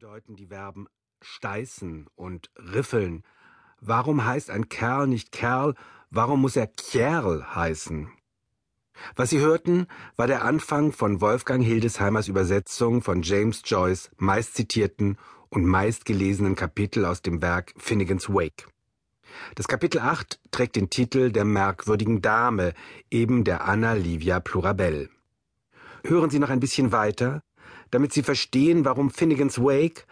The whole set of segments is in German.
bedeuten die Verben steißen und riffeln? Warum heißt ein Kerl nicht Kerl? Warum muss er Kerl heißen? Was Sie hörten, war der Anfang von Wolfgang Hildesheimers Übersetzung von James Joyce meistzitierten und meistgelesenen Kapitel aus dem Werk Finnegans Wake. Das Kapitel 8 trägt den Titel der merkwürdigen Dame, eben der Anna Livia Plurabelle. Hören Sie noch ein bisschen weiter, damit Sie verstehen, warum Finnegans Wake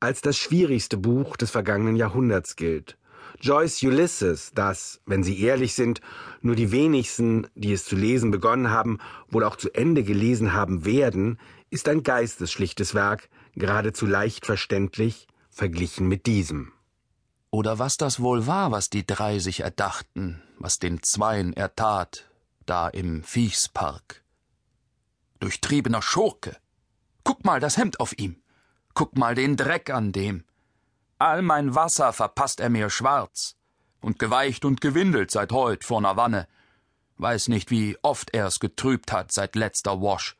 als das schwierigste Buch des vergangenen Jahrhunderts gilt. Joyce Ulysses, das, wenn Sie ehrlich sind, nur die wenigsten, die es zu lesen begonnen haben, wohl auch zu Ende gelesen haben werden, ist ein geistesschlichtes Werk, geradezu leicht verständlich, verglichen mit diesem. Oder was das wohl war, was die drei sich erdachten, was den Zweien er tat, da im Viechspark. Durchtriebener Schurke! Guck mal das Hemd auf ihm! Guck mal den Dreck an dem! All mein Wasser verpasst er mir schwarz und geweicht und gewindelt seit heut vor ner Wanne. Weiß nicht, wie oft er's getrübt hat seit letzter Wasch.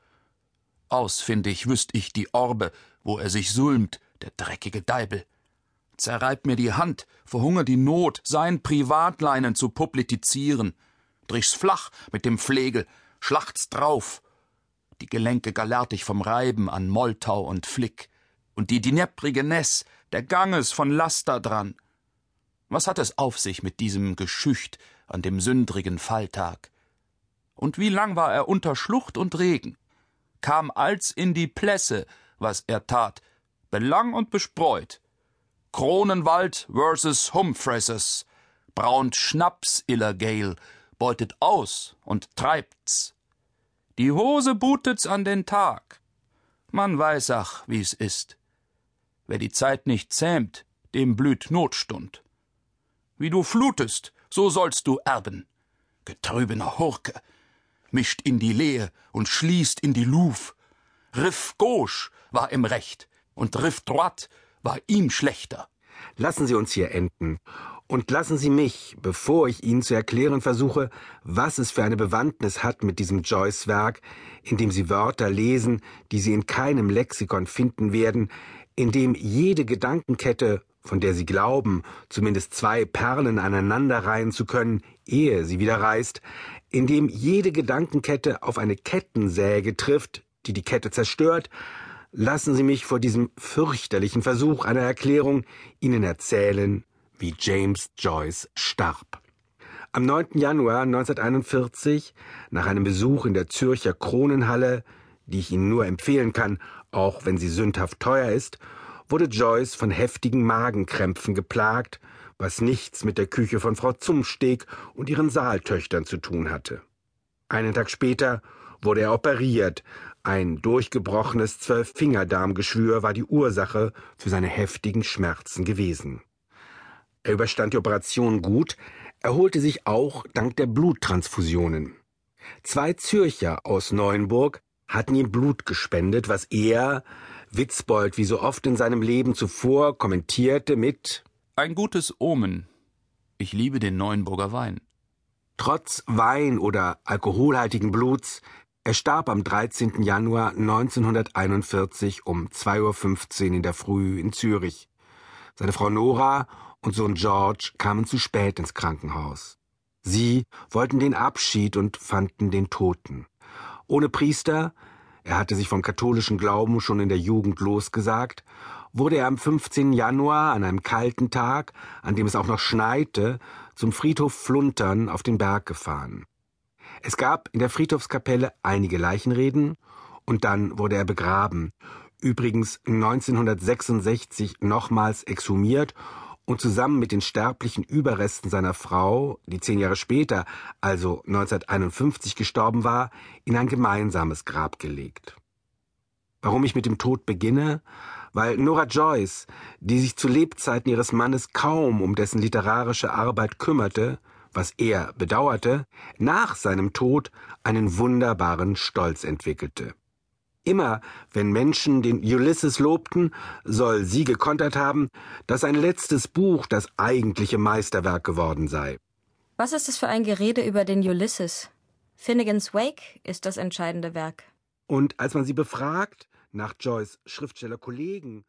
Ausfindig wüsst ich die Orbe, wo er sich sulmt, der dreckige Deibel. Zerreibt mir die Hand, verhungert die Not, sein Privatleinen zu publizieren. Drich's flach mit dem Flegel, schlacht's drauf. Die Gelenke galertig vom Reiben an Molltau und Flick. Und die dneprige Ness, der Ganges von Laster dran. Was hat es auf sich mit diesem Geschücht an dem sündrigen Falltag? Und wie lang war er unter Schlucht und Regen? Kam als in die Plässe, was er tat, belang und bespreut. Kronenwald versus Humphresses, braunt Schnaps Illergale, beutet aus und treibt's. Die Hose butet's an den Tag. Man weiß ach, wie's ist. Wer die Zeit nicht zähmt, dem blüht Notstund. Wie du flutest, so sollst du erben. Getrübener Hurke, mischt in die Lehe und schließt in die Luf. Riff gauche war im Recht und Riff droit war ihm schlechter. Lassen Sie uns hier enden. Und lassen Sie mich, bevor ich Ihnen zu erklären versuche, was es für eine Bewandtnis hat mit diesem Joyce-Werk, in dem Sie Wörter lesen, die Sie in keinem Lexikon finden werden, in dem jede Gedankenkette, von der Sie glauben, zumindest zwei Perlen aneinanderreihen zu können, ehe sie wieder reißt, in dem jede Gedankenkette auf eine Kettensäge trifft, die die Kette zerstört, lassen Sie mich vor diesem fürchterlichen Versuch einer Erklärung Ihnen erzählen, wie James Joyce starb. Am 9. Januar 1941, nach einem Besuch in der Zürcher Kronenhalle, die ich Ihnen nur empfehlen kann, auch wenn sie sündhaft teuer ist, wurde Joyce von heftigen Magenkrämpfen geplagt, was nichts mit der Küche von Frau Zumsteg und ihren Saaltöchtern zu tun hatte. Einen Tag später wurde er operiert, ein durchgebrochenes Zwölffingerdarmgeschwür war die Ursache für seine heftigen Schmerzen gewesen. Er überstand die Operation gut, erholte sich auch dank der Bluttransfusionen. Zwei Zürcher aus Neuenburg hatten ihm Blut gespendet, was er, Witzbold, wie so oft in seinem Leben zuvor, kommentierte mit Ein gutes Omen. Ich liebe den Neuenburger Wein. Trotz Wein oder alkoholhaltigen Bluts, er starb am 13. Januar 1941 um 2.15 Uhr in der Früh in Zürich. Seine Frau Nora und Sohn George kamen zu spät ins Krankenhaus. Sie wollten den Abschied und fanden den Toten. Ohne Priester, er hatte sich vom katholischen Glauben schon in der Jugend losgesagt, wurde er am 15. Januar an einem kalten Tag, an dem es auch noch schneite, zum Friedhof Fluntern auf den Berg gefahren. Es gab in der Friedhofskapelle einige Leichenreden und dann wurde er begraben, übrigens 1966 nochmals exhumiert und zusammen mit den sterblichen Überresten seiner Frau, die zehn Jahre später, also 1951 gestorben war, in ein gemeinsames Grab gelegt. Warum ich mit dem Tod beginne? Weil Nora Joyce, die sich zu Lebzeiten ihres Mannes kaum um dessen literarische Arbeit kümmerte, was er bedauerte, nach seinem Tod einen wunderbaren Stolz entwickelte. Immer, wenn Menschen den Ulysses lobten, soll sie gekontert haben, dass sein letztes Buch das eigentliche Meisterwerk geworden sei. Was ist es für ein Gerede über den Ulysses? Finnegans Wake ist das entscheidende Werk. Und als man sie befragt, nach Joyce Schriftstellerkollegen,